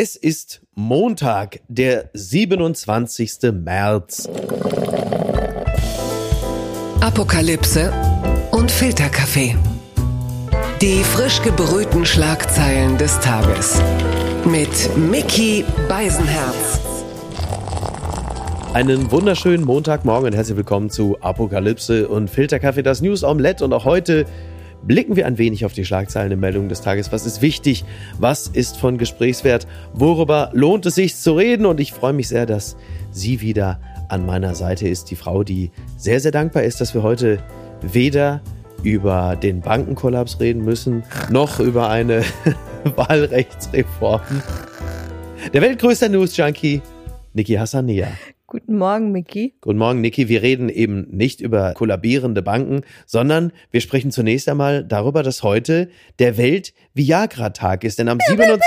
Es ist Montag, der 27. März. Apokalypse und Filterkaffee. Die frisch gebrühten Schlagzeilen des Tages. Mit Mickey Beisenherz. Einen wunderschönen Montagmorgen und herzlich willkommen zu Apokalypse und Filterkaffee, das News Omelette. Und auch heute blicken wir ein wenig auf die Schlagzeilen in Meldungen des Tages. Was ist wichtig? Was ist von Gesprächswert? Worüber lohnt es sich zu reden? Und ich freue mich sehr, dass sie wieder an meiner Seite ist. Die Frau, die sehr, sehr dankbar ist, dass wir heute weder über den Bankenkollaps reden müssen, noch über eine Wahlrechtsreform. Der weltgrößte News-Junkie, Niki Hassania. Guten Morgen, Miki. Guten Morgen, Niki. Wir reden eben nicht über kollabierende Banken, sondern wir sprechen zunächst einmal darüber, dass heute der Welt-Viagra-Tag ist. Denn am 27.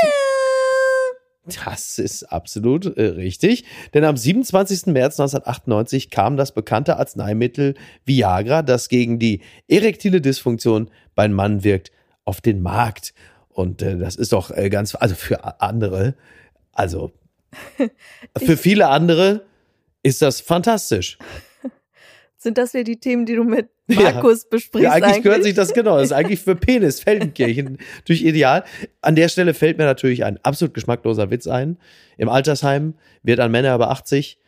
Das ist absolut äh, richtig. Denn am 27. März 1998 kam das bekannte Arzneimittel Viagra, das gegen die erektile Dysfunktion beim Mann wirkt, auf den Markt. Und äh, das ist doch äh, ganz, also für andere, also für viele andere ist das fantastisch. Sind das ja die Themen, die du mit Markus ja. besprichst? Ja, eigentlich, eigentlich, gehört sich das genau. Das ist eigentlich für Penis, Feldenkirchen durch ideal. An der Stelle fällt mir natürlich ein absolut geschmackloser Witz ein. Im Altersheim wird an Männer über 80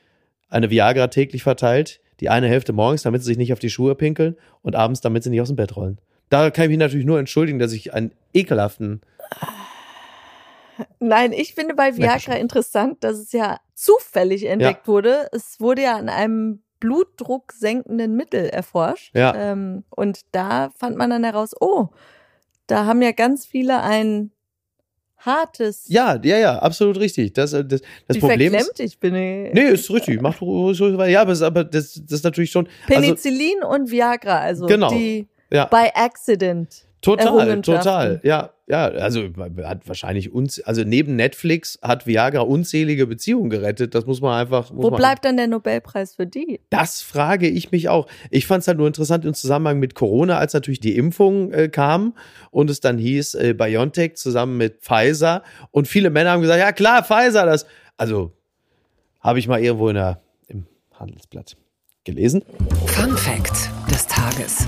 eine Viagra täglich verteilt. Die eine Hälfte morgens, damit sie sich nicht auf die Schuhe pinkeln und abends, damit sie nicht aus dem Bett rollen. Da kann ich mich natürlich nur entschuldigen, dass ich einen ekelhaften Nein, ich finde bei Viagra interessant, dass es ja zufällig entdeckt ja. wurde. Es wurde ja an einem Blutdruck senkenden Mittel erforscht. Ja. Ähm, und da fand man dann heraus, oh, da haben ja ganz viele ein hartes. Ja, ja, ja, absolut richtig. Das, äh, das, das Wie Problem verklemmt ist, ich bin. Ich. Nee, ist richtig. Mach du so, ja, aber, aber das, das ist natürlich schon. Also Penicillin also, und Viagra, also genau, die ja. by accident. Total, total. Ja, ja, also hat wahrscheinlich uns, also neben Netflix hat Viagra unzählige Beziehungen gerettet. Das muss man einfach. Muss Wo man bleibt dann der Nobelpreis für die? Das frage ich mich auch. Ich fand es halt nur interessant im Zusammenhang mit Corona, als natürlich die Impfung äh, kam und es dann hieß äh, BioNTech zusammen mit Pfizer und viele Männer haben gesagt, ja klar, Pfizer, das. Also habe ich mal irgendwo in der, im Handelsblatt gelesen. Fun Fact des Tages.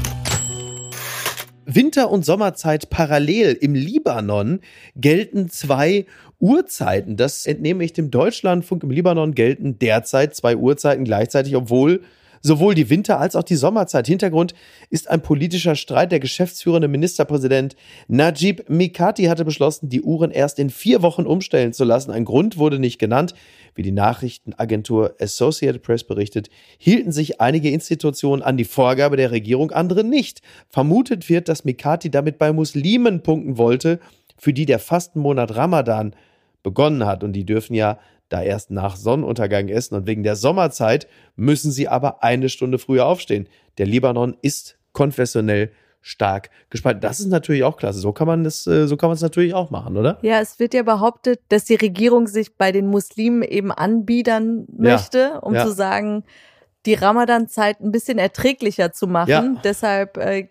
Winter- und Sommerzeit parallel. Im Libanon gelten zwei Uhrzeiten. Das entnehme ich dem Deutschlandfunk. Im Libanon gelten derzeit zwei Uhrzeiten gleichzeitig, obwohl sowohl die Winter- als auch die Sommerzeit. Hintergrund ist ein politischer Streit. Der geschäftsführende Ministerpräsident Najib Mikati hatte beschlossen, die Uhren erst in vier Wochen umstellen zu lassen. Ein Grund wurde nicht genannt. Wie die Nachrichtenagentur Associated Press berichtet, hielten sich einige Institutionen an die Vorgabe der Regierung, andere nicht. Vermutet wird, dass Mikati damit bei Muslimen punkten wollte, für die der Fastenmonat Ramadan begonnen hat. Und die dürfen ja da erst nach Sonnenuntergang essen. Und wegen der Sommerzeit müssen sie aber eine Stunde früher aufstehen. Der Libanon ist konfessionell stark gespalten. Das ist natürlich auch klasse. So kann man das, äh, so kann man es natürlich auch machen, oder? Ja, es wird ja behauptet, dass die Regierung sich bei den Muslimen eben anbiedern möchte, ja, um ja. zu sagen, die Ramadan-Zeit ein bisschen erträglicher zu machen. Ja. Deshalb äh,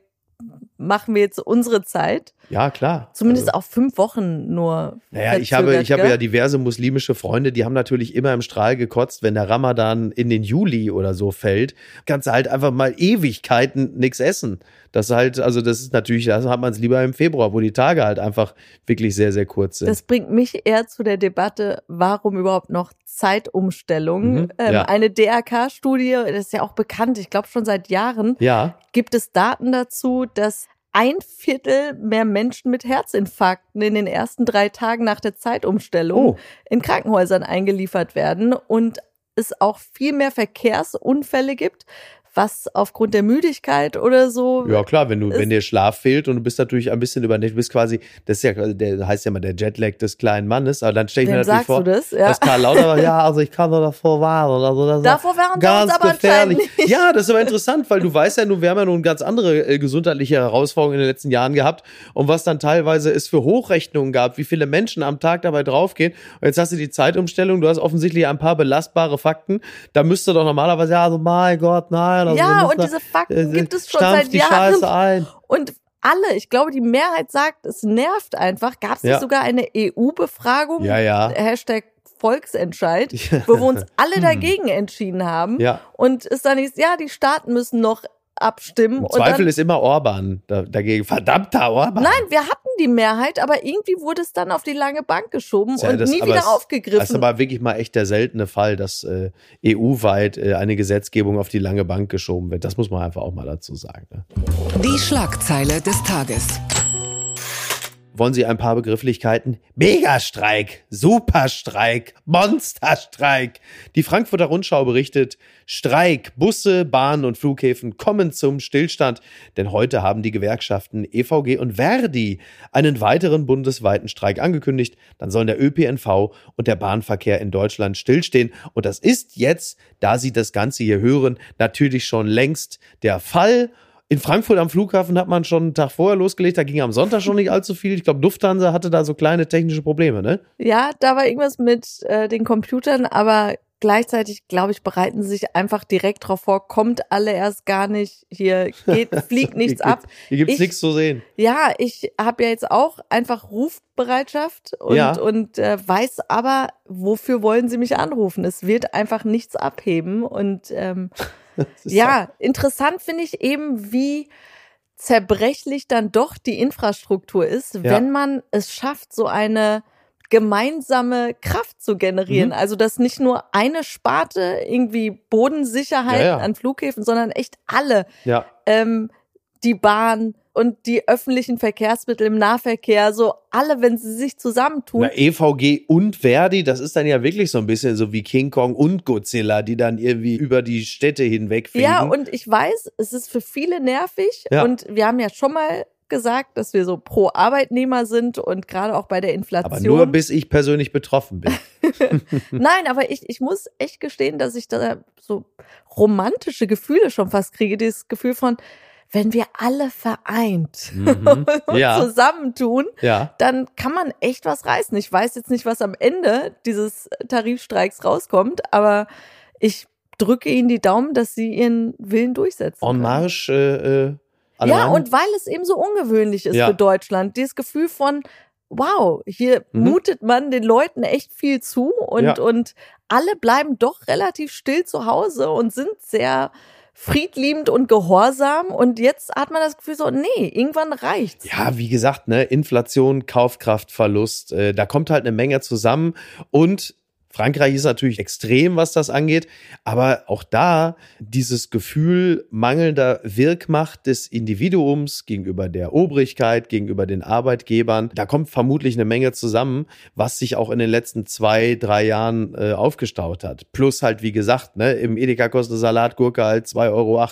machen wir jetzt unsere Zeit. Ja, klar. Zumindest also, auf fünf Wochen nur. Naja, ich habe, ich habe ja diverse muslimische Freunde, die haben natürlich immer im Strahl gekotzt, wenn der Ramadan in den Juli oder so fällt. Kannst du halt einfach mal Ewigkeiten nichts essen. Das halt, also das ist natürlich, das hat man es lieber im Februar, wo die Tage halt einfach wirklich sehr, sehr kurz sind. Das bringt mich eher zu der Debatte, warum überhaupt noch Zeitumstellung. Mhm, ähm, ja. Eine DRK-Studie, das ist ja auch bekannt, ich glaube schon seit Jahren, ja. gibt es Daten dazu, dass ein Viertel mehr Menschen mit Herzinfarkten in den ersten drei Tagen nach der Zeitumstellung oh. in Krankenhäusern eingeliefert werden und es auch viel mehr Verkehrsunfälle gibt, was aufgrund der Müdigkeit oder so. Ja, klar, wenn du, wenn dir Schlaf fehlt und du bist natürlich ein bisschen übernächtigt, du bist quasi, das ist ja, der heißt ja mal der Jetlag des kleinen Mannes, aber dann stelle ich mir natürlich vor, das? Ja. dass Karl Lauter, ja, also ich kann nur davor warnen. Also das davor waren ganz wir uns aber gefährlich. Nicht. Ja, das ist aber interessant, weil du weißt ja, nun, wir haben ja nun ganz andere äh, gesundheitliche Herausforderungen in den letzten Jahren gehabt und was dann teilweise es für Hochrechnungen gab, wie viele Menschen am Tag dabei draufgehen. Und jetzt hast du die Zeitumstellung, du hast offensichtlich ein paar belastbare Fakten. Da müsste doch normalerweise, ja, also mein Gott, nein, also ja, und diese Fakten äh, gibt es schon seit die Jahren. Scheiße ein. Und alle, ich glaube, die Mehrheit sagt, es nervt einfach. Gab es Ja. nicht sogar eine EU-Befragung? Ja, ja. Hashtag Volksentscheid, wo wir uns alle dagegen entschieden haben. Ja. Und es dann ist, ja, die Staaten müssen noch abstimmen. Im und Zweifel dann, ist immer Orban da, dagegen. Verdammter Orban. Nein, wir hatten die Mehrheit, aber irgendwie wurde es dann auf die lange Bank geschoben Tja, und das- nie wieder es- aufgegriffen. Das ist aber wirklich mal echt der seltene Fall, dass äh, EU-weit äh, eine Gesetzgebung auf die lange Bank geschoben wird. Das muss man einfach auch mal dazu sagen. Ne? Die Schlagzeile des Tages. Wollen Sie ein paar Begrifflichkeiten? Megastreik, Superstreik, Monsterstreik. Die Frankfurter Rundschau berichtet, Streik, Busse, Bahnen und Flughäfen kommen zum Stillstand, denn heute haben die Gewerkschaften EVG und Verdi einen weiteren bundesweiten Streik angekündigt. Dann sollen der ÖPNV und der Bahnverkehr in Deutschland stillstehen. Und das ist jetzt, da Sie das Ganze hier hören, natürlich schon längst der Fall. In Frankfurt am Flughafen hat man schon einen Tag vorher losgelegt, da ging am Sonntag schon nicht allzu viel. Ich glaube, Lufthansa hatte da so kleine technische Probleme, ne? Ja, da war irgendwas mit äh, den Computern, aber gleichzeitig, glaube ich, bereiten sie sich einfach direkt drauf vor, kommt alle erst gar nicht, hier geht, fliegt nichts hier ab. Hier gibt's Ich- nichts zu sehen. Ja, ich habe ja jetzt auch einfach Rufbereitschaft und, Ja. und äh, weiß aber, wofür wollen sie mich anrufen? Es wird einfach nichts abheben und ähm, Ja, interessant finde ich eben, wie zerbrechlich dann doch die Infrastruktur ist, Ja. wenn man es schafft, so eine gemeinsame Kraft zu generieren. Mhm. Also, dass nicht nur eine Sparte irgendwie Bodensicherheit Ja, ja. an Flughäfen, sondern echt alle, Ja, ähm, die Bahn und die öffentlichen Verkehrsmittel im Nahverkehr, so alle, wenn sie sich zusammentun. Na, EVG und Verdi, das ist dann ja wirklich so ein bisschen so wie King Kong und Godzilla, die dann irgendwie über die Städte hinweg fliegen. Ja, und ich weiß, es ist für viele nervig. Ja. Und wir haben ja schon mal gesagt, dass wir so pro Arbeitnehmer sind und gerade auch bei der Inflation. Aber nur bis ich persönlich betroffen bin. Nein, aber ich, ich muss echt gestehen, dass ich da so romantische Gefühle schon fast kriege. Dieses Gefühl von, wenn wir alle vereint Mhm. und Ja. zusammentun, Ja. dann kann man echt was reißen. Ich weiß jetzt nicht, was am Ende dieses Tarifstreiks rauskommt, aber ich drücke Ihnen die Daumen, dass Sie Ihren Willen durchsetzen. En marche, äh, äh, Ja, und weil es eben so ungewöhnlich ist Ja. für Deutschland, dieses Gefühl von, wow, hier Mhm. mutet man den Leuten echt viel zu und, Ja. und alle bleiben doch relativ still zu Hause und sind sehr friedliebend und gehorsam und jetzt hat man das Gefühl so, nee, irgendwann reicht's. Ja, wie gesagt, ne, Inflation, Kaufkraftverlust, äh, da kommt halt eine Menge zusammen und Frankreich ist natürlich extrem, was das angeht, aber auch da dieses Gefühl mangelnder Wirkmacht des Individuums gegenüber der Obrigkeit, gegenüber den Arbeitgebern, da kommt vermutlich eine Menge zusammen, was sich auch in den letzten zwei, drei Jahren äh, aufgestaut hat. Plus halt, wie gesagt, ne, im Edeka kostet eine Salatgurke halt 2,80 Euro.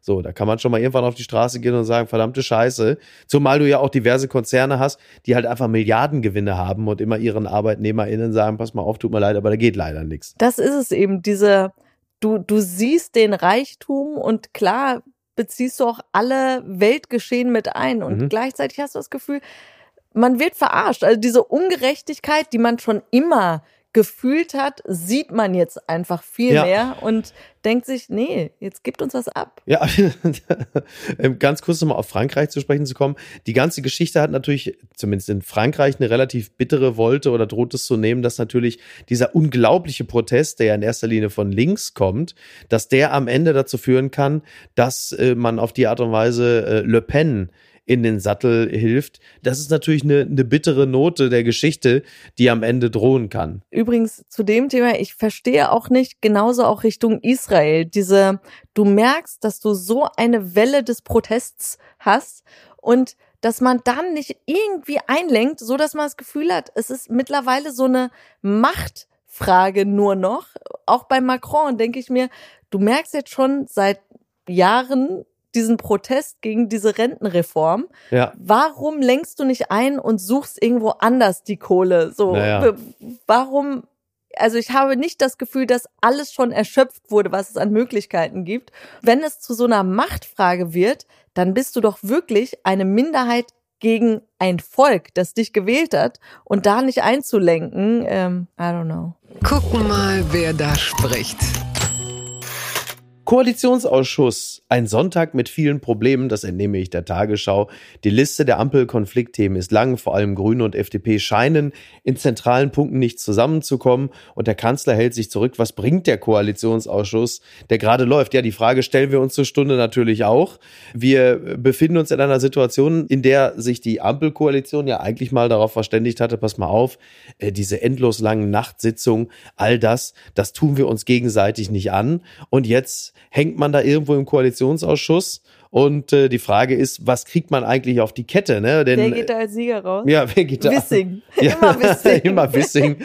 So, da kann man schon mal irgendwann auf die Straße gehen und sagen, verdammte Scheiße. Zumal du ja auch diverse Konzerne hast, die halt einfach Milliardengewinne haben und immer ihren ArbeitnehmerInnen sagen, pass mal auf, tut mir leid, aber da geht leider nichts. Das ist es eben, diese, du, du siehst den Reichtum und klar beziehst du auch alle Weltgeschehen mit ein und Mhm. gleichzeitig hast du das Gefühl, man wird verarscht. Also diese Ungerechtigkeit, die man schon immer gefühlt hat, sieht man jetzt einfach viel Ja. mehr und denkt sich, nee, jetzt gibt uns was ab. Ja, ähm, ganz kurz nochmal auf Frankreich zu sprechen zu kommen. Die ganze Geschichte hat natürlich, zumindest in Frankreich, eine relativ bittere Wolte oder droht es zu nehmen, dass natürlich dieser unglaubliche Protest, der ja in erster Linie von links kommt, dass der am Ende dazu führen kann, dass äh, man auf die Art und Weise äh, Le Pen in den Sattel hilft. Das ist natürlich eine, eine bittere Note der Geschichte, die am Ende drohen kann. Übrigens zu dem Thema, ich verstehe auch nicht, genauso auch Richtung Israel, diese, du merkst, dass du so eine Welle des Protests hast und dass man dann nicht irgendwie einlenkt, so dass man das Gefühl hat, es ist mittlerweile so eine Machtfrage nur noch. Auch bei Macron denke ich mir, du merkst jetzt schon seit Jahren diesen Protest gegen diese Rentenreform. Ja. Warum lenkst du nicht ein und suchst irgendwo anders die Kohle? So, Naja. warum? Also ich habe nicht das Gefühl, dass alles schon erschöpft wurde, was es an Möglichkeiten gibt. Wenn es zu so einer Machtfrage wird, dann bist du doch wirklich eine Minderheit gegen ein Volk, das dich gewählt hat und da nicht einzulenken, ähm, I don't know. Gucken mal, wer da spricht. Koalitionsausschuss, ein Sonntag mit vielen Problemen, das entnehme ich der Tagesschau. Die Liste der Ampelkonfliktthemen ist lang, vor allem Grüne und FDP scheinen in zentralen Punkten nicht zusammenzukommen und der Kanzler hält sich zurück. Was bringt der Koalitionsausschuss, der gerade läuft? Ja, die Frage stellen wir uns zur Stunde natürlich auch. Wir befinden uns in einer Situation, in der sich die Ampelkoalition ja eigentlich mal darauf verständigt hatte, pass mal auf, äh, diese endlos langen Nachtsitzungen, all das, das tun wir uns gegenseitig nicht an. Und jetzt hängt man da irgendwo im Koalitionsausschuss und äh, die Frage ist, was kriegt man eigentlich auf die Kette? Ne? Denn, wer geht da als Sieger raus? Ja, wer geht da? Wissing. Ja, immer Wissing. immer Wissing.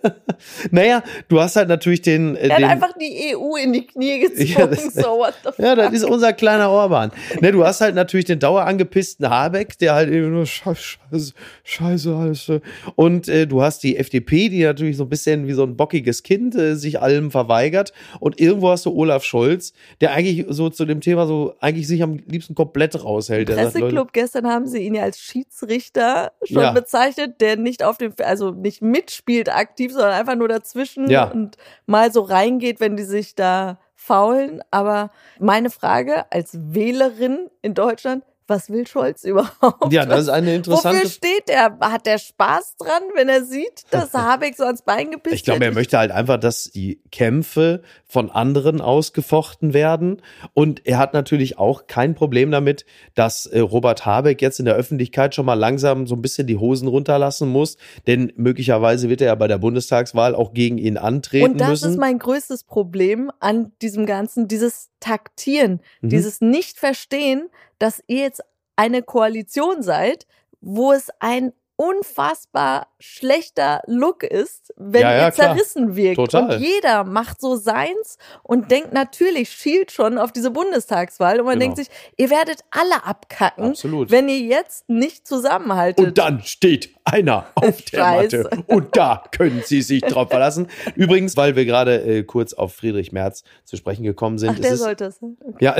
naja, du hast halt natürlich den. Äh, er hat den, einfach die EU in die Knie gezogen. Ja, das, so, what the fuck? ja, das ist unser kleiner Orban. Ne, du hast halt natürlich den dauerangepissten Habeck, der halt eben nur Scheiße, Scheiße alles. Und äh, du hast die FDP, die natürlich so ein bisschen wie so ein bockiges Kind äh, sich allem verweigert. Und irgendwo hast du Olaf Scholz, der eigentlich so zu dem Thema so eigentlich sich sich am liebsten komplett raushält. Presseclub gestern haben sie ihn ja als Schiedsrichter schon ja. bezeichnet, der nicht auf dem, also nicht mitspielt aktiv, sondern einfach nur dazwischen ja. und mal so reingeht, wenn die sich da faulen. Aber meine Frage als Wählerin in Deutschland, was will Scholz überhaupt? Ja, das ist eine interessante. Wofür steht er? Hat der Spaß dran, wenn er sieht, dass Habeck so ans Bein gepisst Ich glaube, er möchte halt einfach, dass die Kämpfe von anderen ausgefochten werden. Und er hat natürlich auch kein Problem damit, dass äh, Robert Habeck jetzt in der Öffentlichkeit schon mal langsam so ein bisschen die Hosen runterlassen muss. Denn möglicherweise wird er ja bei der Bundestagswahl auch gegen ihn antreten. Und das müssen. ist mein größtes Problem an diesem Ganzen, dieses Taktieren, mhm. dieses Nicht-Verstehen, dass ihr jetzt eine Koalition seid, wo es ein unfassbar schlechter Look ist, wenn ja, ja, ihr zerrissen klar. wirkt. Total. Und jeder macht so seins und denkt natürlich, schielt schon auf diese Bundestagswahl. Und man genau. denkt sich, ihr werdet alle abkacken, Absolut. wenn ihr jetzt nicht zusammenhaltet. Und dann steht einer auf der. Matte. Und da können Sie sich drauf verlassen. Übrigens, weil wir gerade äh, kurz auf Friedrich Merz zu sprechen gekommen sind. Ach, der sollte es. Okay. Ja.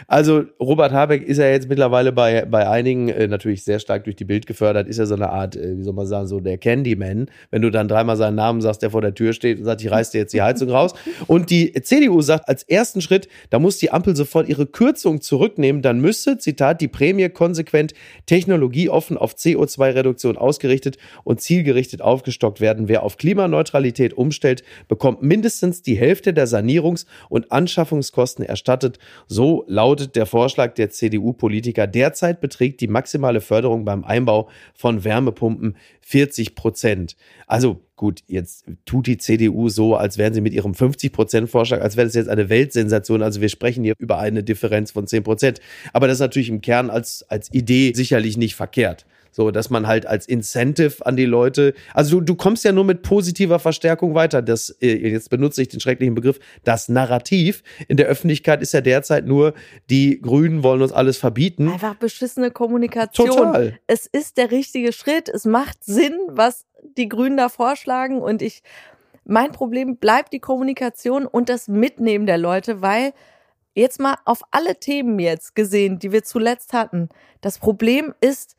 also Robert Habeck ist ja jetzt mittlerweile mittlerweile bei, bei einigen äh, natürlich sehr stark durch die Bild gefördert, ist ja so eine Art, äh, wie soll man sagen, so der Candyman. Wenn du dann dreimal seinen Namen sagst, der vor der Tür steht und sagt, ich reiß dir jetzt die Heizung raus. Und die CDU sagt als ersten Schritt, da muss die Ampel sofort ihre Kürzung zurücknehmen. Dann müsse, Zitat, die Prämie konsequent technologieoffen auf CO2-Reduktion ausgerichtet und zielgerichtet aufgestockt werden. Wer auf Klimaneutralität umstellt, bekommt mindestens die Hälfte der Sanierungs- und Anschaffungskosten erstattet. So lautet der Vorschlag der CDU-Politiker Derzeit beträgt die maximale Förderung beim Einbau von Wärmepumpen 40 Prozent. Also gut, jetzt tut die CDU so, als wären sie mit ihrem 50 Prozent Vorschlag, als wäre das jetzt eine Weltsensation. Also wir sprechen hier über eine Differenz von 10 Prozent. Aber das ist natürlich im Kern als, als Idee sicherlich nicht verkehrt. So, dass man halt als Incentive an die Leute, also du, du kommst ja nur mit positiver Verstärkung weiter. Das, äh, jetzt benutze ich den schrecklichen Begriff, das Narrativ in der Öffentlichkeit ist ja derzeit nur, die Grünen wollen uns alles verbieten. Einfach beschissene Kommunikation. Total. Es ist der richtige Schritt. Es macht Sinn, was die Grünen da vorschlagen und ich, mein Problem bleibt die Kommunikation und das Mitnehmen der Leute, weil jetzt mal auf alle Themen jetzt gesehen, die wir zuletzt hatten. Das Problem ist,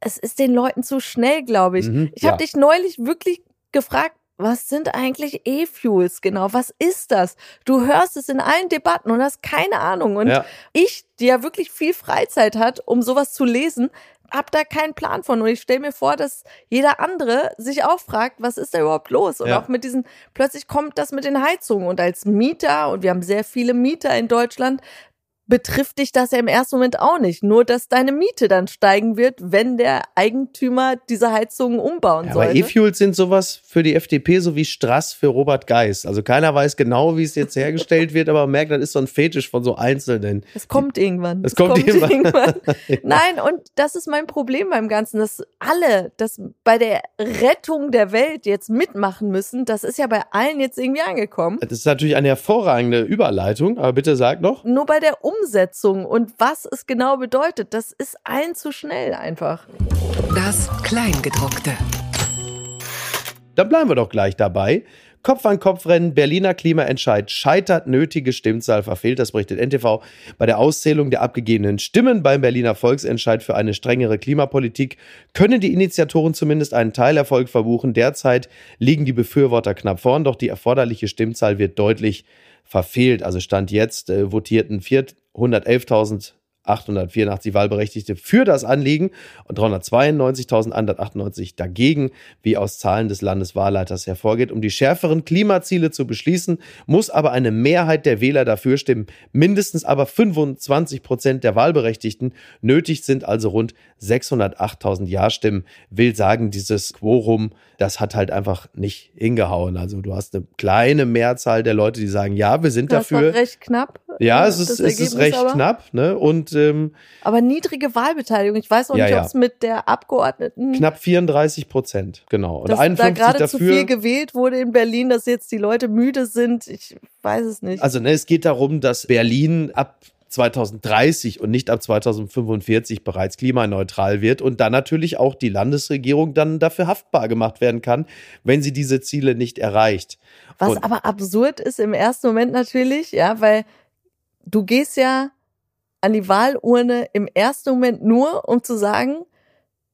es ist den Leuten zu schnell, glaube ich. Mhm, ich habe ja. dich neulich wirklich gefragt, was sind eigentlich E-Fuels genau? Was ist das? Du hörst es in allen Debatten und hast keine Ahnung. Und ja. ich, die ja wirklich viel Freizeit hat, um sowas zu lesen, hab da keinen Plan von. Und ich stelle mir vor, dass jeder andere sich auch fragt, was ist da überhaupt los? Und ja. auch mit diesen, plötzlich kommt das mit den Heizungen. Und als Mieter, und wir haben sehr viele Mieter in Deutschland, betrifft dich das ja im ersten Moment auch nicht. Nur, dass deine Miete dann steigen wird, wenn der Eigentümer diese Heizungen umbauen ja, soll. Aber E-Fuels sind sowas für die FDP so wie Strass für Robert Geis. Also keiner weiß genau, wie es jetzt hergestellt wird, aber man merkt, das ist so ein Fetisch von so Einzelnen. Es kommt irgendwann. Es, kommt, kommt, irgendwann. irgendwann. ja. Nein, und das ist mein Problem beim Ganzen, dass alle, dass bei der Rettung der Welt jetzt mitmachen müssen. Das ist ja bei allen jetzt irgendwie angekommen. Das ist natürlich eine hervorragende Überleitung, aber bitte sag noch. Nur bei der um Umsetzung und was es genau bedeutet, das ist allen zu schnell einfach. Das Kleingedruckte. Dann bleiben wir doch gleich dabei Kopf-an-Kopf-Rennen, Berliner Klimaentscheid scheitert, nötige Stimmzahl verfehlt, das berichtet NTV. Bei der Auszählung der abgegebenen Stimmen beim Berliner Volksentscheid für eine strengere Klimapolitik können die Initiatoren zumindest einen Teilerfolg verbuchen. Derzeit liegen die Befürworter knapp vorn, doch die erforderliche Stimmzahl wird deutlich verfehlt. Also Stand jetzt äh, votierten 411.000 884 Wahlberechtigte für das Anliegen und 392.198 dagegen, wie aus Zahlen des Landeswahlleiters hervorgeht. Um die schärferen Klimaziele zu beschließen, muss aber eine Mehrheit der Wähler dafür stimmen. Mindestens aber 25 Prozent der Wahlberechtigten. Nötig sind also rund 608.000 Ja-Stimmen. Will sagen, dieses Quorum, das hat halt einfach nicht hingehauen. Also du hast eine kleine Mehrzahl der Leute, die sagen, ja, wir sind das dafür. War recht knapp. Ja, es ist, es ist recht aber. knapp, ne? Und ähm, aber niedrige Wahlbeteiligung. Ich weiß auch ja, nicht, ob es mit der Abgeordneten knapp 34 Prozent, genau. Und dass 51 da gerade zu viel gewählt wurde in Berlin, dass jetzt die Leute müde sind. Ich weiß es nicht. Also ne, es geht darum, dass Berlin ab 2030 und nicht ab 2045 bereits klimaneutral wird und dann natürlich auch die Landesregierung dann dafür haftbar gemacht werden kann, wenn sie diese Ziele nicht erreicht. Was und aber absurd ist im ersten Moment natürlich, ja, weil du gehst ja an die Wahlurne im ersten Moment nur, um zu sagen,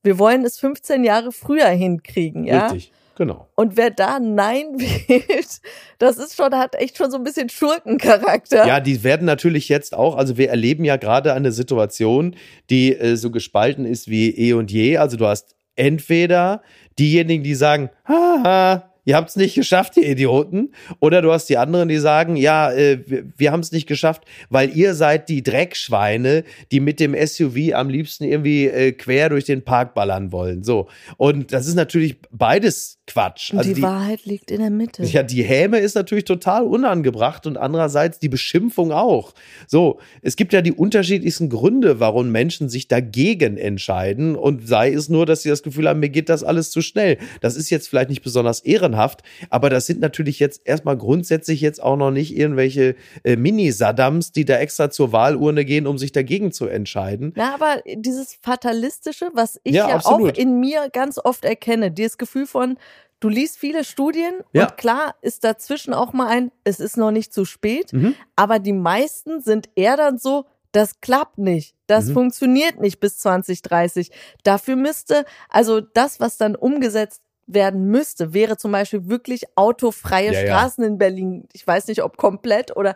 wir wollen es 15 Jahre früher hinkriegen, ja? Richtig, genau. Und wer da Nein wählt, das ist schon, hat echt schon so ein bisschen Schurkencharakter. Ja, die werden natürlich jetzt auch, also wir erleben ja gerade eine Situation, die äh, so gespalten ist wie eh und je. Also du hast entweder diejenigen, die sagen, haha, ihr habt es nicht geschafft, ihr Idioten. Oder du hast die anderen, die sagen, ja, äh, wir, wir haben es nicht geschafft, weil ihr seid die Dreckschweine, die mit dem SUV am liebsten irgendwie äh, quer durch den Park ballern wollen. So. Und das ist natürlich beides Quatsch. Also die, die, Wahrheit liegt in der Mitte. Ja, die Häme ist natürlich total unangebracht und andererseits die Beschimpfung auch. So, es gibt ja die unterschiedlichsten Gründe, warum Menschen sich dagegen entscheiden und sei es nur, dass sie das Gefühl haben, mir geht das alles zu schnell. Das ist jetzt vielleicht nicht besonders ehrenhaft, aber das sind natürlich jetzt erstmal grundsätzlich jetzt auch noch nicht irgendwelche äh, Mini-Saddams, die da extra zur Wahlurne gehen, um sich dagegen zu entscheiden. Ja, aber dieses Fatalistische, was ich ja, ja auch in mir ganz oft erkenne, dieses Gefühl von, du liest viele Studien ja. und klar ist dazwischen auch mal ein, es ist noch nicht zu spät, mhm. aber die meisten sind eher dann so, das klappt nicht, das mhm. funktioniert nicht bis 2030. Dafür müsste, also das, was dann umgesetzt werden müsste, wäre zum Beispiel wirklich autofreie ja, Straßen ja. in Berlin. Ich weiß nicht, ob komplett oder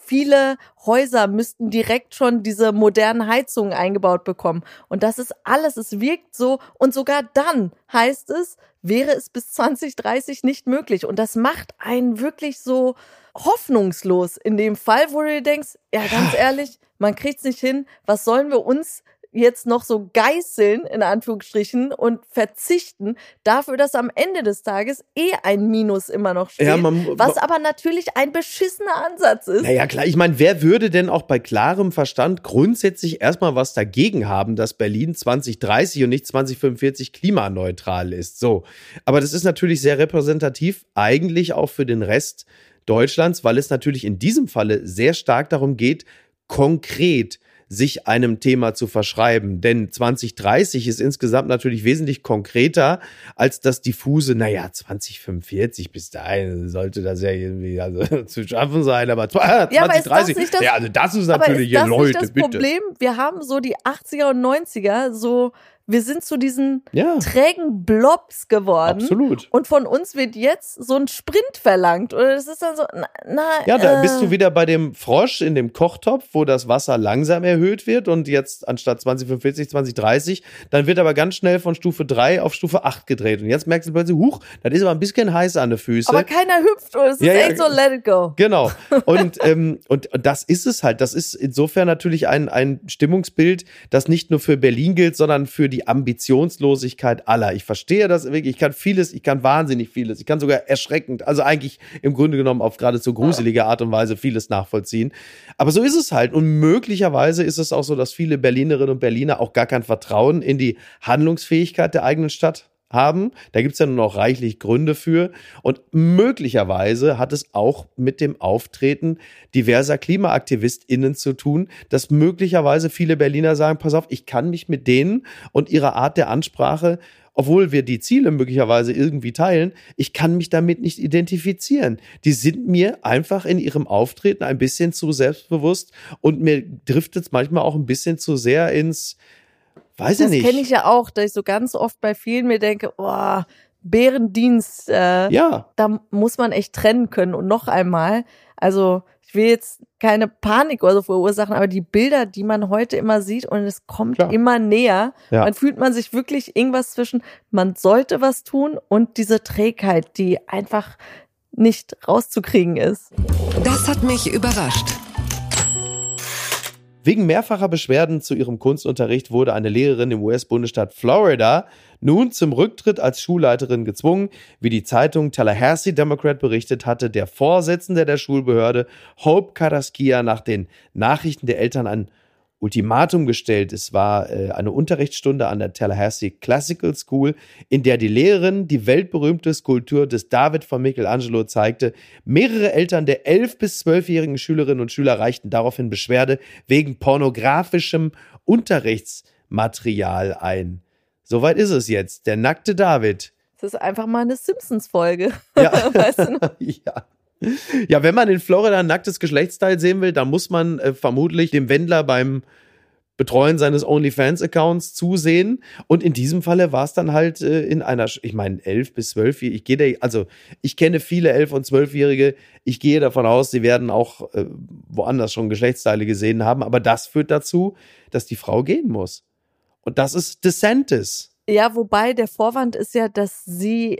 viele Häuser müssten direkt schon diese modernen Heizungen eingebaut bekommen. Und das ist alles, es wirkt so. Und sogar dann heißt es, wäre es bis 2030 nicht möglich. Und das macht einen wirklich so hoffnungslos in dem Fall, wo du dir denkst, ja, ganz ehrlich, man kriegt es nicht hin. Was sollen wir uns jetzt noch so geißeln, in Anführungsstrichen, und verzichten dafür, dass am Ende des Tages eh ein Minus immer noch steht. Ja, man, was aber natürlich ein beschissener Ansatz ist. Naja, klar, ich meine, wer würde denn auch bei klarem Verstand grundsätzlich erstmal was dagegen haben, dass Berlin 2030 und nicht 2045 klimaneutral ist? So. Aber das ist natürlich sehr repräsentativ, eigentlich auch für den Rest Deutschlands, weil es natürlich in diesem Falle sehr stark darum geht, konkret sich einem Thema zu verschreiben. Denn 2030 ist insgesamt natürlich wesentlich konkreter als das diffuse, naja, 2045 bis dahin sollte das ja irgendwie also, zu schaffen sein, aber 2030, ja, aber das, ja, also das ist natürlich, aber ist das Leute, nicht das bitte. Problem, wir haben so die 80er und 90er so wir sind zu diesen ja. trägen Blobs geworden. Absolut. Und von uns wird jetzt so ein Sprint verlangt. Oder das ist dann so, na, na Ja, da äh, bist du wieder bei dem Frosch in dem Kochtopf, wo das Wasser langsam erhöht wird und jetzt anstatt 2045, 2030, dann wird aber ganz schnell von Stufe 3 auf Stufe 8 gedreht. Und jetzt merkst du plötzlich, huch, das ist aber ein bisschen heiß an den Füßen. Aber keiner hüpft. Und es ist ja, echt so, let it go. Genau. Und, ähm, und das ist es halt. Das ist insofern natürlich ein, ein Stimmungsbild, das nicht nur für Berlin gilt, sondern für die die Ambitionslosigkeit aller. Ich verstehe das wirklich. Ich kann vieles, ich kann wahnsinnig vieles. Ich kann sogar erschreckend, also eigentlich im Grunde genommen auf geradezu gruselige Art und Weise vieles nachvollziehen. Aber so ist es halt. Und möglicherweise ist es auch so, dass viele Berlinerinnen und Berliner auch gar kein Vertrauen in die Handlungsfähigkeit der eigenen Stadt haben. Da gibt es ja nun auch reichlich Gründe für. Und möglicherweise hat es auch mit dem Auftreten diverser KlimaaktivistInnen zu tun, dass möglicherweise viele Berliner sagen, pass auf, ich kann mich mit denen und ihrer Art der Ansprache obwohl wir die Ziele möglicherweise irgendwie teilen, ich kann mich damit nicht identifizieren. Die sind mir einfach in ihrem Auftreten ein bisschen zu selbstbewusst und mir driftet es manchmal auch ein bisschen zu sehr ins, weiß das ich nicht. Das kenne ich ja auch, dass ich so ganz oft bei vielen mir denke, oh, Bärendienst, äh, ja. da muss man echt trennen können. Und noch einmal, also ich will jetzt keine Panik oder so verursachen, aber die Bilder, die man heute immer sieht und es kommt Klar. immer näher, ja. man fühlt man sich wirklich irgendwas zwischen, man sollte was tun und diese Trägheit, die einfach nicht rauszukriegen ist. Das hat mich überrascht. Wegen mehrfacher Beschwerden zu ihrem Kunstunterricht wurde eine Lehrerin im US-Bundesstaat Florida nun zum Rücktritt als Schulleiterin gezwungen. Wie die Zeitung Tallahassee Democrat berichtet hatte, der Vorsitzende der Schulbehörde Hope Carrasquilla nach den Nachrichten der Eltern ein Ultimatum gestellt. Es war äh, eine Unterrichtsstunde an der Tallahassee Classical School, in der die Lehrerin die weltberühmte Skulptur des David von Michelangelo zeigte. Mehrere Eltern der 11- bis 12-jährigen Schülerinnen und Schüler reichten daraufhin Beschwerde wegen pornografischem Unterrichtsmaterial ein. Soweit ist es jetzt. Der nackte David. Das ist einfach mal eine Simpsons-Folge. Ja. weißt du ja. Ja, wenn man in Florida ein nacktes Geschlechtsteil sehen will, dann muss man äh, vermutlich dem Wendler beim Betreuen seines OnlyFans-Accounts zusehen. Und in diesem Falle war es dann halt äh, in einer, ich meine, elf bis zwölf, ich gehe da, also ich kenne viele elf- und zwölfjährige, ich gehe davon aus, sie werden auch äh, woanders schon Geschlechtsteile gesehen haben, aber das führt dazu, dass die Frau gehen muss. Und das ist DeSantis. Ja, wobei der Vorwand ist ja, dass sie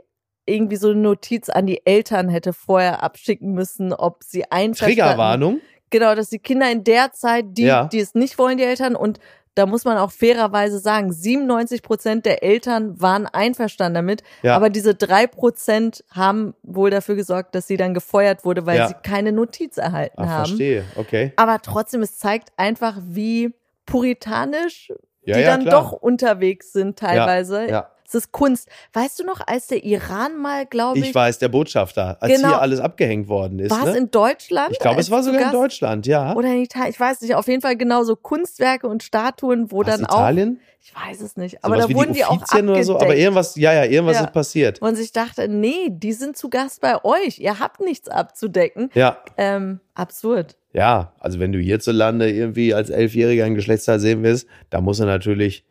irgendwie so eine Notiz an die Eltern hätte vorher abschicken müssen, ob sie einverstanden Triggerwarnung. Genau, dass die Kinder in der Zeit, die, ja. die es nicht wollen, die Eltern und da muss man auch fairerweise sagen, 97 Prozent der Eltern waren einverstanden damit, ja. aber diese drei Prozent haben wohl dafür gesorgt, dass sie dann gefeuert wurde, weil ja. sie keine Notiz erhalten Ach, haben. Verstehe, okay. Aber trotzdem, es zeigt einfach, wie puritanisch ja, die dann doch unterwegs sind teilweise. Ja, es ist Kunst. Weißt du noch, als der Iran mal, glaube ich. Ich weiß, der Botschafter, als genau. hier alles abgehängt worden ist. War es ne? in Deutschland? Ich glaube, es war sogar in Deutschland, ja. Oder in Italien, ich weiß nicht. Auf jeden Fall genau so Kunstwerke und Statuen, wo Was, dann Italien? auch. Ich weiß es nicht. Aber da wurden die, die auch abgedeckt. Oder so, aber irgendwas, ja, ja, irgendwas ja. ist passiert. Und ich dachte, nee, die sind zu Gast bei euch. Ihr habt nichts abzudecken. Ja. Ähm, absurd. Ja, also wenn du hierzulande irgendwie als Elfjähriger ein Geschlechtsteil sehen willst, da muss er natürlich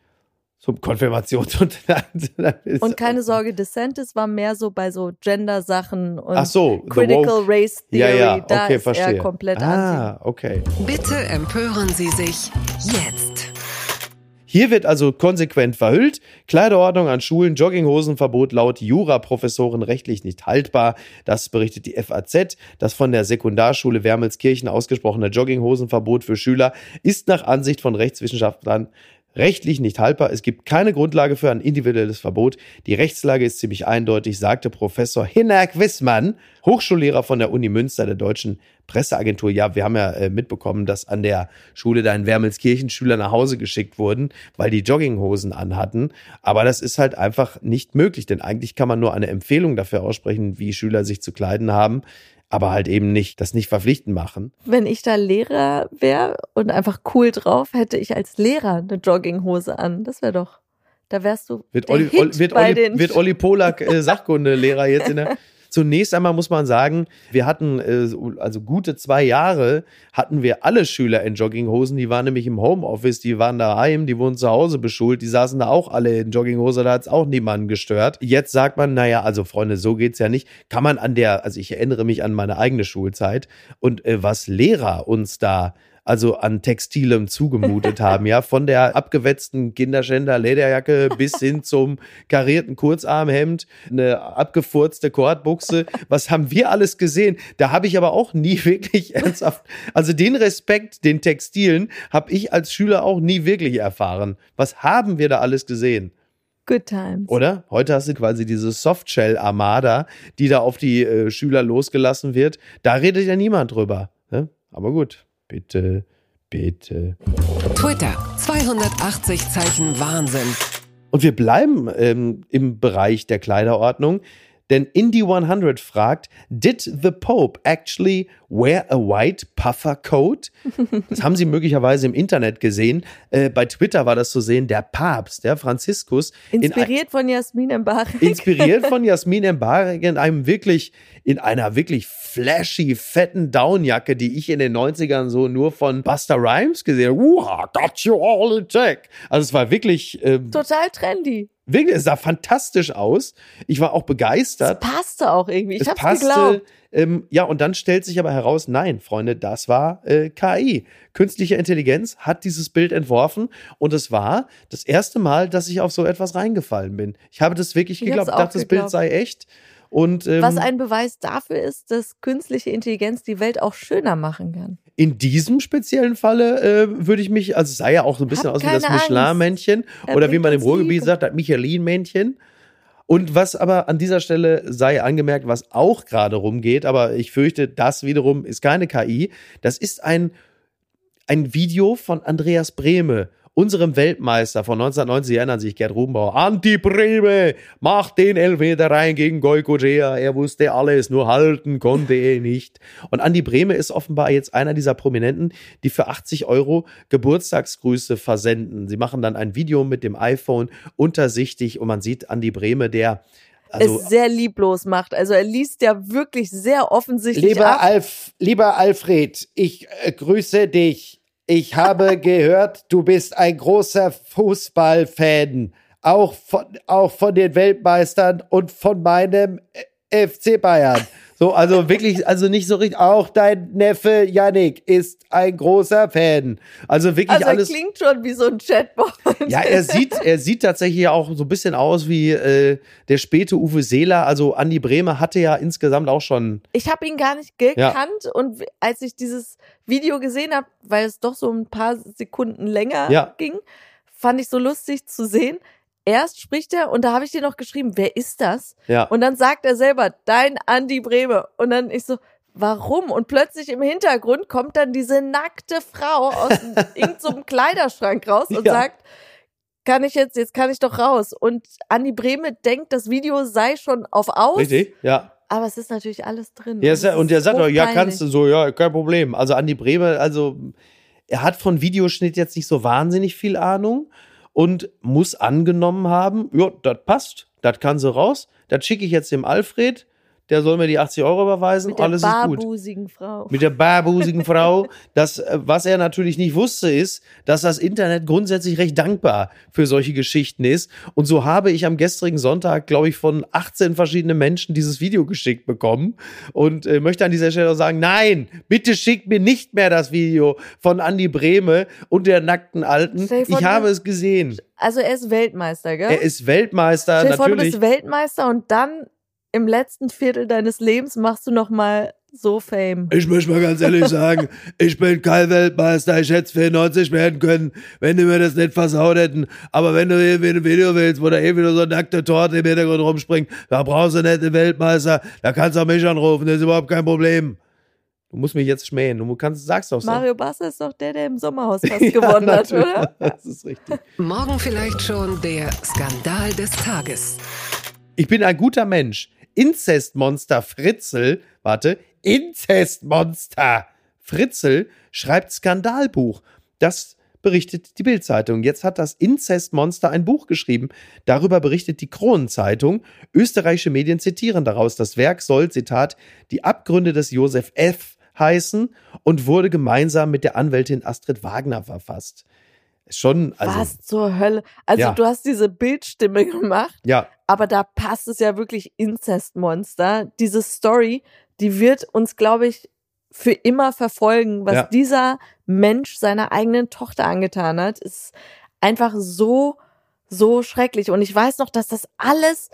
zum Konfirmationsunterricht. und keine Sorge, DeSantis war mehr so bei so Gender-Sachen und Ach so, Critical Race Theory. Ja, ja, da okay, ist verstehe. er komplett ah, anti. okay. Bitte empören Sie sich jetzt. Hier wird also konsequent verhüllt. Kleiderordnung an Schulen, Jogginghosenverbot laut Juraprofessoren rechtlich nicht haltbar. Das berichtet die FAZ. Das von der Sekundarschule Wermelskirchen ausgesprochene Jogginghosenverbot für Schüler ist nach Ansicht von Rechtswissenschaftlern rechtlich nicht haltbar. Es gibt keine Grundlage für ein individuelles Verbot. Die Rechtslage ist ziemlich eindeutig, sagte Professor Hinak Wissmann, Hochschullehrer von der Uni Münster der deutschen Presseagentur. Ja, wir haben ja äh, mitbekommen, dass an der Schule da in Wermelskirchen Schüler nach Hause geschickt wurden, weil die Jogginghosen anhatten. Aber das ist halt einfach nicht möglich, denn eigentlich kann man nur eine Empfehlung dafür aussprechen, wie Schüler sich zu kleiden haben aber halt eben nicht, das nicht verpflichtend machen. Wenn ich da Lehrer wäre und einfach cool drauf, hätte ich als Lehrer eine Jogginghose an. Das wäre doch, da wärst du. Wird Olli, Olli, wird Olli, wird Olli Polak äh, Sachkundelehrer jetzt in der Zunächst einmal muss man sagen, wir hatten äh, also gute zwei Jahre hatten wir alle Schüler in Jogginghosen. Die waren nämlich im Homeoffice, die waren daheim, die wurden zu Hause beschult, die saßen da auch alle in Jogginghose, da hat es auch niemanden gestört. Jetzt sagt man, naja, also Freunde, so geht's ja nicht. Kann man an der, also ich erinnere mich an meine eigene Schulzeit und äh, was Lehrer uns da also an Textilem zugemutet haben, ja, von der abgewetzten Kinderschänder Lederjacke bis hin zum karierten Kurzarmhemd, eine abgefurzte Kordbuchse, was haben wir alles gesehen? Da habe ich aber auch nie wirklich ernsthaft, also den Respekt den Textilen habe ich als Schüler auch nie wirklich erfahren. Was haben wir da alles gesehen? Good times. Oder? Heute hast du quasi diese Softshell-Armada, die da auf die äh, Schüler losgelassen wird. Da redet ja niemand drüber. Ne? Aber gut. Bitte, bitte. Twitter, 280 Zeichen Wahnsinn. Und wir bleiben ähm, im Bereich der Kleiderordnung, denn Indie 100 fragt, did the Pope actually wear a white puffer coat? Das haben Sie möglicherweise im Internet gesehen. Äh, bei Twitter war das zu sehen, der Papst, der Franziskus. Inspiriert in von Jasmin Embarek. Inspiriert von Jasmin Embarek in einem wirklich, in einer wirklich flashy, fetten Downjacke, die ich in den 90ern so nur von Buster Rhymes gesehen habe. got you all in check. Also es war wirklich... Ähm, Total trendy. Wirklich, es sah fantastisch aus. Ich war auch begeistert. Es passte auch irgendwie. Ich es hab's passte, geglaubt. Ähm, ja, und dann stellt sich aber heraus, nein, Freunde, das war äh, KI. Künstliche Intelligenz hat dieses Bild entworfen und es war das erste Mal, dass ich auf so etwas reingefallen bin. Ich habe das wirklich Ich geglaubt, auch dachte, das Bild sei echt. Und ähm, Was ein Beweis dafür ist, dass künstliche Intelligenz die Welt auch schöner machen kann. In diesem speziellen Falle äh, würde ich mich, also es sah ja auch so ein bisschen Hab aus wie das. Michelin-Männchen Er oder wie man im Ruhrgebiet sagt, das Michelin-Männchen. Und was aber an dieser Stelle sei angemerkt, was auch gerade rumgeht, aber ich fürchte, das wiederum ist keine KI. Das ist ein, ein Video von Andreas Brehme, unserem Weltmeister von 1990, Sie erinnern sich, Gerd Rubenbauer. Anti-Brehme, macht den Elfmeter rein gegen Goikojea. Er wusste alles, nur halten konnte er nicht. Und Andi Brehme ist offenbar jetzt einer dieser Prominenten, die für 80 Euro Geburtstagsgrüße versenden. Sie machen dann ein Video mit dem iPhone untersichtig und man sieht Andi Brehme, der also es sehr lieblos macht. Also er liest ja wirklich sehr offensichtlich Lieber, ab. Alf, lieber Alfred, ich äh, grüße dich. Ich habe gehört, du bist ein großer Fußballfan. Auch von, auch von den Weltmeistern und von meinem FC Bayern. So, also wirklich, also nicht so richtig. Auch dein Neffe Yannick ist ein großer Fan. Also wirklich Also alles. klingt schon wie so ein Chatbot. Ja, er sieht, er sieht tatsächlich auch so ein bisschen aus wie äh, der späte Uwe Seeler. Also Andi Brehme hatte ja insgesamt auch schon. Ich habe ihn gar nicht gekannt und als ich dieses Video gesehen habe, weil es doch so ein paar Sekunden länger Ja. ging, fand ich so lustig zu sehen. Erst spricht er und da habe ich dir noch geschrieben, wer ist das? Ja. Und dann sagt er selber, dein Andi Breme. Und dann ich so, warum? Und plötzlich im Hintergrund kommt dann diese nackte Frau aus irgendeinem Kleiderschrank raus und Ja. sagt, kann ich jetzt, jetzt kann ich doch raus. Und Andi Breme denkt, das Video sei schon auf aus. Richtig? Ja. Aber es ist natürlich alles drin. ja ist, und der sagt doch, ja, kannst du so, ja, kein Problem. Also Andi Brehme, also er hat von Videoschnitt jetzt nicht so wahnsinnig viel Ahnung und muss angenommen haben, ja, das passt, das kann so raus, das schicke ich jetzt dem Alfred, der soll mir die 80 Euro überweisen, Mit der alles ist gut. barbusigen Frau. mit der barbusigen Frau. Das, äh, was er natürlich nicht wusste, ist, dass das Internet grundsätzlich recht dankbar für solche Geschichten ist. Und so habe ich am gestrigen Sonntag, glaube ich, von 18 verschiedenen Menschen dieses Video geschickt bekommen. Und äh, möchte an dieser Stelle auch sagen, nein, bitte schickt mir nicht mehr das Video von Andy Brehme und der nackten Alten. Stell Ich habe es gesehen. Also er ist Weltmeister, gell? Er ist Weltmeister, Stell dir vor, du natürlich. bist Weltmeister und dann im letzten Viertel deines Lebens machst du noch mal so Fame. Ich möchte mal ganz ehrlich sagen, ich bin kein Weltmeister, ich hätte 94 werden können, wenn die mir das nicht versaut hätten. Aber wenn du irgendwie ein Video willst, wo da irgendwie nur so eine nackte Torte im Hintergrund rumspringt, da brauchst du nicht den Weltmeister, da kannst du auch mich anrufen, das ist überhaupt kein Problem. Du musst mich jetzt schmähen, du kannst, sagst doch so. Mario Basser ist doch der, der im Sommerhaus fast gewonnen hat, oder? Das ist richtig. Morgen vielleicht schon der Skandal des Tages. Ich bin ein guter Mensch. Inzestmonster Fritzel, warte, Inzestmonster Fritzel schreibt Skandalbuch. Das berichtet die Bildzeitung. Jetzt hat das Inzestmonster ein Buch geschrieben. Darüber berichtet die Kronenzeitung. Österreichische Medien zitieren daraus. Das Werk soll, Zitat, die Abgründe des Josef F. heißen und wurde gemeinsam mit der Anwältin Astrid Wagner verfasst. Schon, also, Was zur Hölle? Also Ja. du hast diese Bildstimme gemacht, ja, aber da passt es ja wirklich Inzestmonster. Diese Story, die wird uns, glaube ich, für immer verfolgen. Was Ja. dieser Mensch seiner eigenen Tochter angetan hat, ist einfach so, so schrecklich. Und ich weiß noch, dass das alles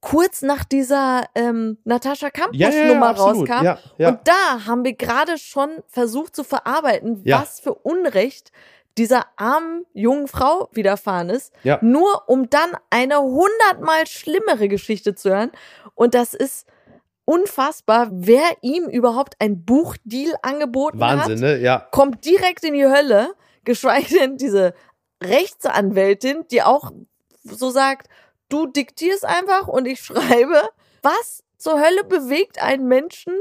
kurz nach dieser ähm, Natascha ja, ja, ja, Kampusch-Nummer rauskam. Ja, ja. Und da haben wir gerade schon versucht zu verarbeiten, was für Unrecht dieser armen jungen Frau widerfahren ist, Ja. nur um dann eine hundertmal schlimmere Geschichte zu hören. Und das ist unfassbar, wer ihm überhaupt ein Buchdeal angeboten Wahnsinn, hat, ne? Ja. kommt direkt in die Hölle, geschweige denn diese Rechtsanwältin, die auch so sagt, du diktierst einfach und ich schreibe. Was zur Hölle bewegt einen Menschen?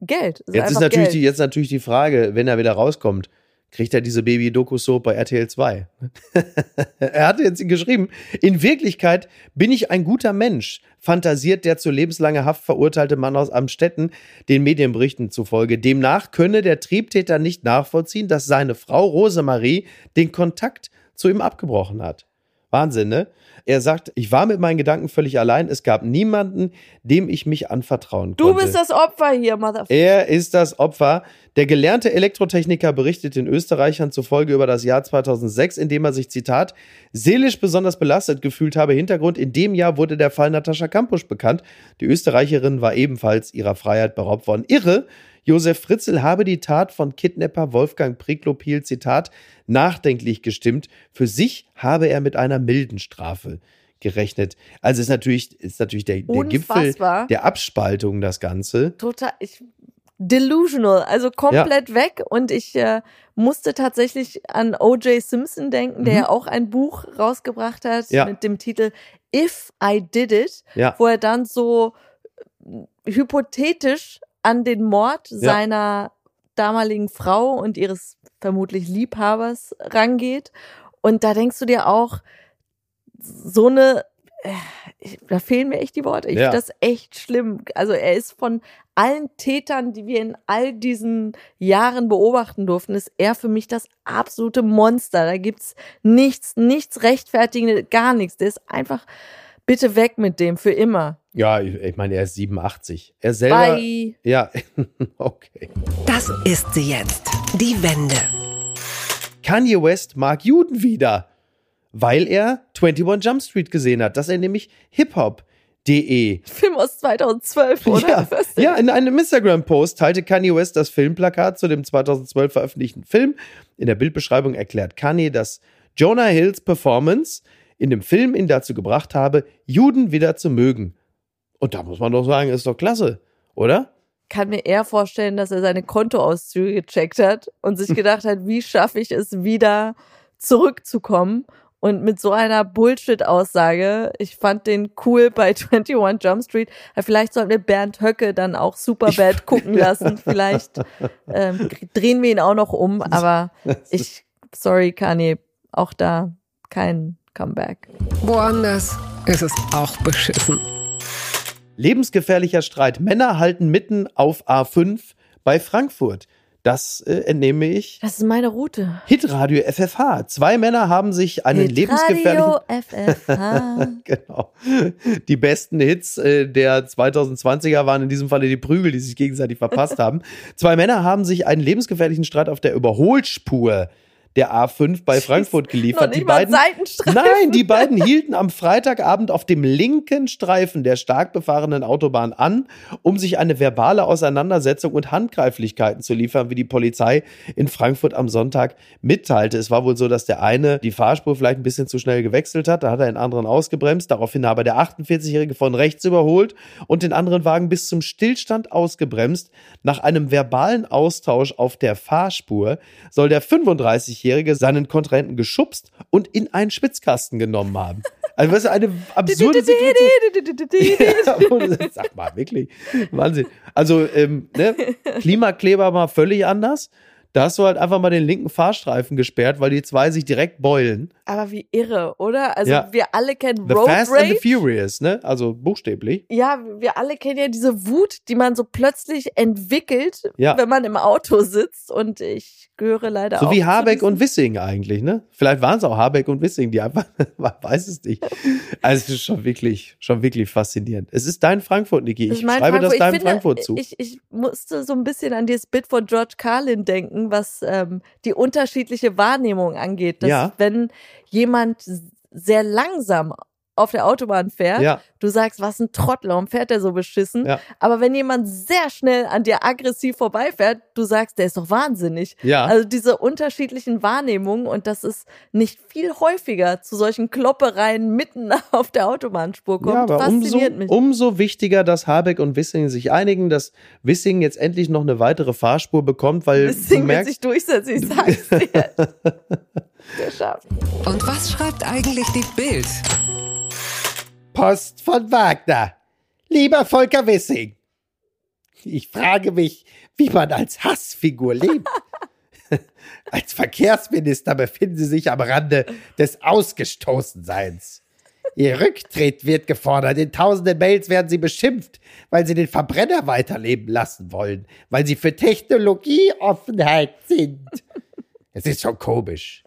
Geld. Ist jetzt ist natürlich Geld. die, jetzt natürlich die Frage, wenn er wieder rauskommt, kriegt er diese Baby-Doku-Soap bei RTL 2. er hatte jetzt geschrieben, in Wirklichkeit bin ich ein guter Mensch, fantasiert der zu lebenslanger Haft verurteilte Mann aus Amstetten den Medienberichten zufolge. Demnach könne der Triebtäter nicht nachvollziehen, dass seine Frau Rosemarie den Kontakt zu ihm abgebrochen hat. Wahnsinn, ne? Er sagt, ich war mit meinen Gedanken völlig allein. Es gab niemanden, dem ich mich anvertrauen konnte. Du bist das Opfer hier, Motherfucker. Er ist das Opfer. Der gelernte Elektrotechniker berichtet den Österreichern zufolge über das Jahr 2006, in dem er sich, Zitat, seelisch besonders belastet gefühlt habe. Hintergrund, in dem Jahr wurde der Fall Natascha Kampusch bekannt. Die Österreicherin war ebenfalls ihrer Freiheit beraubt worden. Irre, Josef Fritzl habe die Tat von Kidnapper Wolfgang Priklopil, Zitat, nachdenklich gestimmt. Für sich habe er mit einer milden Strafe gerechnet. Also ist natürlich, ist natürlich der, der Gipfel der Abspaltung das Ganze. Total, ich, delusional, also komplett ja. weg. Und ich äh, musste tatsächlich an O.J. Simpson denken, der mhm. ja auch ein Buch rausgebracht hat ja. mit dem Titel If I Did It, ja. wo er dann so äh, hypothetisch an den Mord ja. seiner damaligen Frau und ihres vermutlich Liebhabers rangeht. Und da denkst du dir auch, so eine, äh, da fehlen mir echt die Worte. Ich ja. finde das echt schlimm. Also er ist von allen Tätern, die wir in all diesen Jahren beobachten durften, ist er für mich das absolute Monster. Da gibt's nichts, nichts rechtfertigendes, gar nichts. Der ist einfach, bitte weg mit dem für immer. Ja, ich meine, er ist 87. Er selber. Bye. Ja, okay. Das ist sie jetzt. Die Wende. Kanye West mag Juden wieder, weil er 21 Jump Street gesehen hat. Das er nämlich Hip-Hop De. Film aus 2012, oder? Ja, ja, in einem Instagram-Post teilte Kanye West das Filmplakat zu dem 2012 veröffentlichten Film. In der Bildbeschreibung erklärt Kanye, dass Jonah Hills Performance in dem Film ihn dazu gebracht habe, Juden wieder zu mögen. Und da muss man doch sagen, ist doch klasse, oder? Kann mir eher vorstellen, dass er seine Kontoauszüge gecheckt hat und sich gedacht hat, wie schaffe ich es wieder zurückzukommen und mit so einer Bullshit-Aussage, ich fand den cool bei 21 Jump Street. Vielleicht sollten wir Bernd Höcke dann auch Superbad gucken lassen. Vielleicht ähm, drehen wir ihn auch noch um. Aber ich, sorry, Kanye, auch da kein Comeback. Woanders ist es auch beschissen. Lebensgefährlicher Streit. Männer halten mitten auf A5 bei Frankfurt. Das äh, entnehme ich. Das ist meine Route. Hitradio FFH. Zwei Männer haben sich einen lebensgefährlichen. FFH. genau. Die besten Hits äh, der 2020er waren in diesem Falle die Prügel, die sich gegenseitig verpasst haben. Zwei Männer haben sich einen lebensgefährlichen Streit auf der Überholspur der A5 bei Frankfurt geliefert. die beiden, nein, die beiden hielten am Freitagabend auf dem linken Streifen der stark befahrenen Autobahn an, um sich eine verbale Auseinandersetzung und Handgreiflichkeiten zu liefern, wie die Polizei in Frankfurt am Sonntag mitteilte. Es war wohl so, dass der eine die Fahrspur vielleicht ein bisschen zu schnell gewechselt hat, da hat er den anderen ausgebremst, daraufhin habe der 48-Jährige von rechts überholt und den anderen Wagen bis zum Stillstand ausgebremst. Nach einem verbalen Austausch auf der Fahrspur soll der 35-Jährige 20-Jährige seinen Kontrahenten geschubst und in einen Spitzkasten genommen haben. Also was eine absurde Situation. ja, sag mal, wirklich. Wahnsinn. Also ähm, ne? Klimakleber war völlig anders. Da hast du halt einfach mal den linken Fahrstreifen gesperrt, weil die zwei sich direkt beulen. Aber wie irre, oder? Also ja. wir alle kennen the Road Fast Rage. and the Furious, ne? Also buchstäblich. Ja, wir alle kennen ja diese Wut, die man so plötzlich entwickelt, ja. wenn man im Auto sitzt. Und ich gehöre leider so auch. So wie Habeck und Wissing eigentlich, ne? Vielleicht waren es auch Habeck und Wissing, die einfach, man weiß es nicht. Also es ist schon wirklich, schon wirklich faszinierend. Es ist dein Frankfurt, Niki. Ich schreibe Frankfurt. das deinem finde, Frankfurt zu. Ich, ich musste so ein bisschen an dieses Bit von George Carlin denken, was ähm, die unterschiedliche Wahrnehmung angeht. Dass ja. wenn jemand sehr langsam auf der Autobahn fährt, ja. du sagst, was ein Trottel, warum fährt der so beschissen? Ja. Aber wenn jemand sehr schnell an dir aggressiv vorbeifährt, du sagst, der ist doch wahnsinnig. Ja. Also diese unterschiedlichen Wahrnehmungen und das ist nicht viel häufiger zu solchen Kloppereien mitten auf der Autobahnspur kommt. Ja, aber Fasziniert umso, mich. umso wichtiger, dass Habeck und Wissing sich einigen, dass Wissing jetzt endlich noch eine weitere Fahrspur bekommt, weil Wissing du merkst, wird sich durchsetzen, ich sag's dir. Geschafft. Und was schreibt eigentlich die Bild? Post von Wagner. Lieber Volker Wissing. Ich frage mich, wie man als Hassfigur lebt. als Verkehrsminister befinden Sie sich am Rande des Ausgestoßenseins. Ihr Rücktritt wird gefordert. In tausenden Mails werden Sie beschimpft, weil Sie den Verbrenner weiterleben lassen wollen, weil Sie für Technologieoffenheit sind. Es ist schon komisch.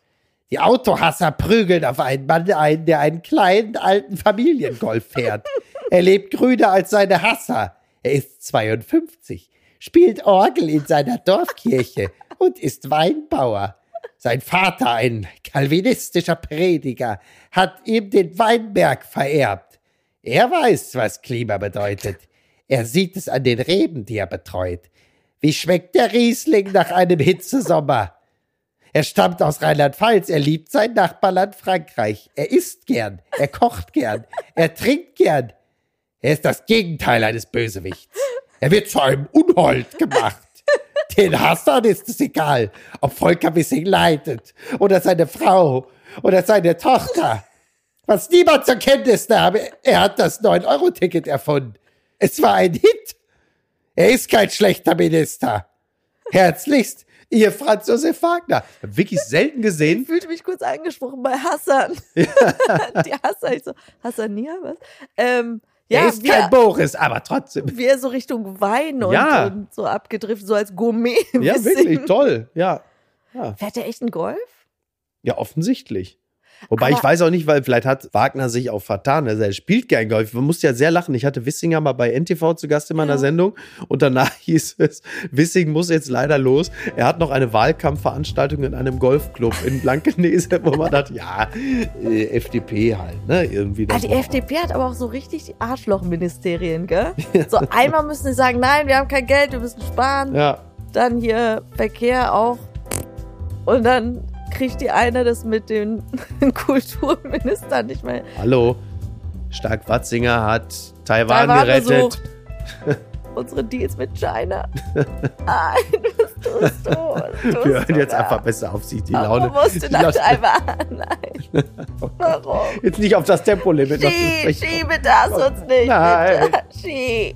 Die Autohasser prügeln auf einen Mann ein, der einen kleinen alten Familiengolf fährt. Er lebt grüner als seine Hasser. Er ist 52, spielt Orgel in seiner Dorfkirche und ist Weinbauer. Sein Vater, ein kalvinistischer Prediger, hat ihm den Weinberg vererbt. Er weiß, was Klima bedeutet. Er sieht es an den Reben, die er betreut. Wie schmeckt der Riesling nach einem Hitzesommer? Er stammt aus Rheinland-Pfalz, er liebt sein Nachbarland Frankreich. Er isst gern, er kocht gern, er trinkt gern. Er ist das Gegenteil eines Bösewichts. Er wird zu einem Unhold gemacht. Den Hassern ist es egal, ob Volker Wissing leidet oder seine Frau oder seine Tochter. Was niemand zur Kenntnis nahm, er hat das 9-Euro-Ticket erfunden. Es war ein Hit. Er ist kein schlechter Minister. Herzlichst, Ihr Franz Josef Wagner. Wirklich selten gesehen. Ich fühlte mich kurz angesprochen bei Hassan. Die Hassan, ich so, Hassania, was? Ähm, ja, er ist kein Boris, aber trotzdem. Wie er so Richtung Wein und, Ja. und so abgedriftet, so als Gourmet. Ja, wirklich toll. Ja. Ja, Fährt der echt einen Golf? ja offensichtlich. Wobei Aber- ich weiß auch nicht, weil vielleicht hat Wagner sich auch vertan. Also er spielt gern Golf. Man musste ja sehr lachen. Ich hatte Wissinger mal bei NTV zu Gast in meiner Ja. Sendung und danach hieß es, Wissing muss jetzt leider los. Er hat noch eine Wahlkampfveranstaltung in einem Golfclub in Blankenese, wo man dachte, ja, äh, FDP halt, ne? Irgendwie das. die FDP hat aber auch so richtig Arschlochministerien, gell? So einmal müssen sie sagen, nein, wir haben kein Geld, wir müssen sparen. ja, Dann hier Verkehr auch. Und dann kriegt die eine das mit den Kulturministern nicht mehr. hallo. Stark Watzinger hat Taiwan, Taiwan gerettet. Unsere Deals mit China. Nein, was tust du? Was tust Wir hören du jetzt da? einfach besser auf sich die Laune. Warum musst du nach Taiwan? Nein. Warum? Jetzt nicht auf das Tempolimit. Ski, bitte hast uns nicht. Nein. Bitte. Ski.